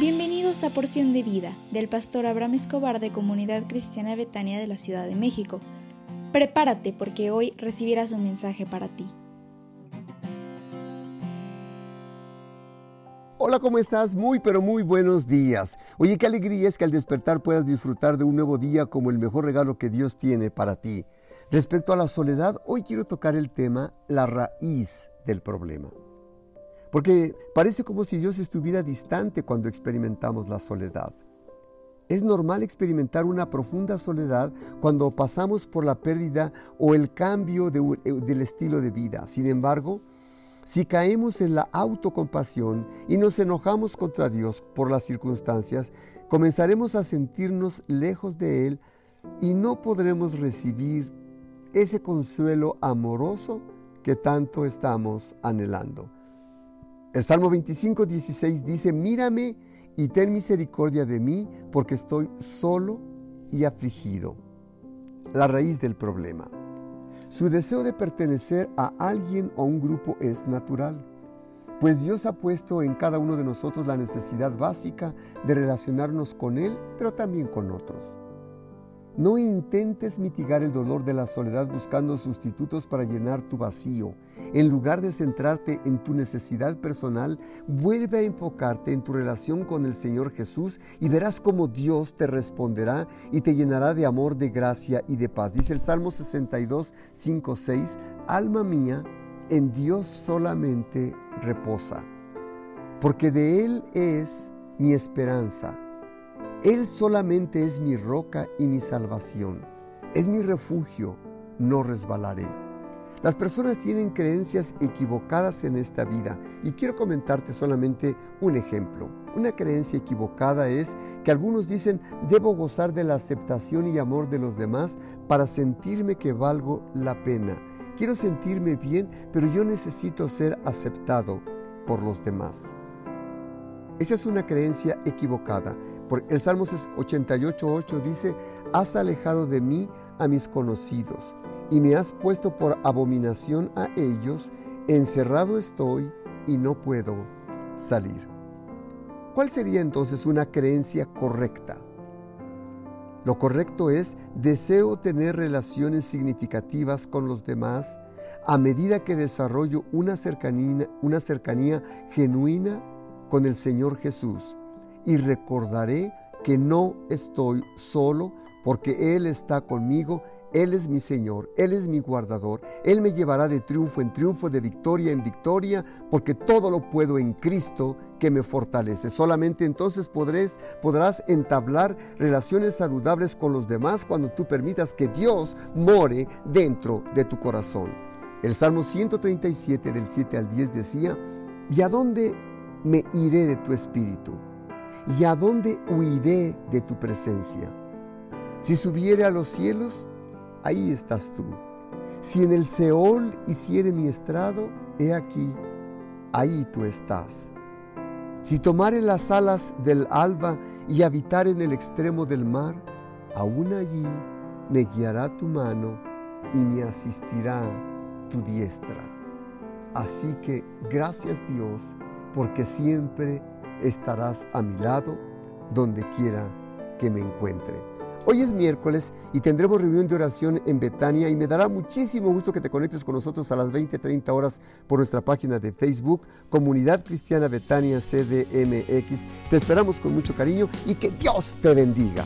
Bienvenidos a Porción de Vida del pastor Abraham Escobar de Comunidad Cristiana Betania de la Ciudad de México. Prepárate porque hoy recibirás un mensaje para ti. Hola, ¿cómo estás? Muy, pero muy buenos días. Oye, qué alegría es que al despertar puedas disfrutar de un nuevo día como el mejor regalo que Dios tiene para ti. Respecto a la soledad, hoy quiero tocar el tema la raíz del problema. Porque parece como si Dios estuviera distante cuando experimentamos la soledad. Es normal experimentar una profunda soledad cuando pasamos por la pérdida o el cambio eh, del estilo de vida. Sin embargo, si caemos en la autocompasión y nos enojamos contra Dios por las circunstancias, comenzaremos a sentirnos lejos de Él y no podremos recibir ese consuelo amoroso que tanto estamos anhelando. El Salmo 25, 16 dice, mírame y ten misericordia de mí porque estoy solo y afligido. La raíz del problema. Su deseo de pertenecer a alguien o un grupo es natural, pues Dios ha puesto en cada uno de nosotros la necesidad básica de relacionarnos con Él, pero también con otros. No intentes mitigar el dolor de la soledad buscando sustitutos para llenar tu vacío. En lugar de centrarte en tu necesidad personal, vuelve a enfocarte en tu relación con el Señor Jesús y verás cómo Dios te responderá y te llenará de amor, de gracia y de paz. Dice el Salmo 62, 5, 6, Alma mía, en Dios solamente reposa, porque de Él es mi esperanza él solamente es mi roca y mi salvación. Es mi refugio, no resbalaré. Las personas tienen creencias equivocadas en esta vida y quiero comentarte solamente un ejemplo. Una creencia equivocada es que algunos dicen debo gozar de la aceptación y amor de los demás para sentirme que valgo la pena. Quiero sentirme bien, pero yo necesito ser aceptado por los demás. Esa es una creencia equivocada el Salmo 88.8 dice, has alejado de mí a mis conocidos y me has puesto por abominación a ellos, encerrado estoy y no puedo salir. ¿Cuál sería entonces una creencia correcta? Lo correcto es, deseo tener relaciones significativas con los demás a medida que desarrollo una cercanía, una cercanía genuina con el Señor Jesús y recordaré que no estoy solo porque Él está conmigo, Él es mi Señor, Él es mi guardador, Él me llevará de triunfo en triunfo, de victoria en victoria, porque todo lo puedo en Cristo que me fortalece. Solamente entonces podrás, entablar relaciones saludables con los demás cuando tú permitas que Dios more dentro de tu corazón. El Salmo 137 del 7 al 10 decía, ¿y a dónde me iré de tu espíritu? ¿Y a dónde huiré de tu presencia? Si subiere a los cielos, ahí estás tú. Si en el Seol hiciere mi estrado, he aquí, ahí tú estás. Si tomare las alas del alba y habitar en el extremo del mar, aún allí me guiará tu mano y me asistirá tu diestra. Así que gracias Dios, porque siempre estarás a mi lado donde quiera que me encuentre. Hoy es miércoles y tendremos reunión de oración en Betania y me dará muchísimo gusto que te conectes con nosotros a las 20-30 horas por nuestra página de Facebook, Comunidad Cristiana Betania CDMX. Te esperamos con mucho cariño y que Dios te bendiga.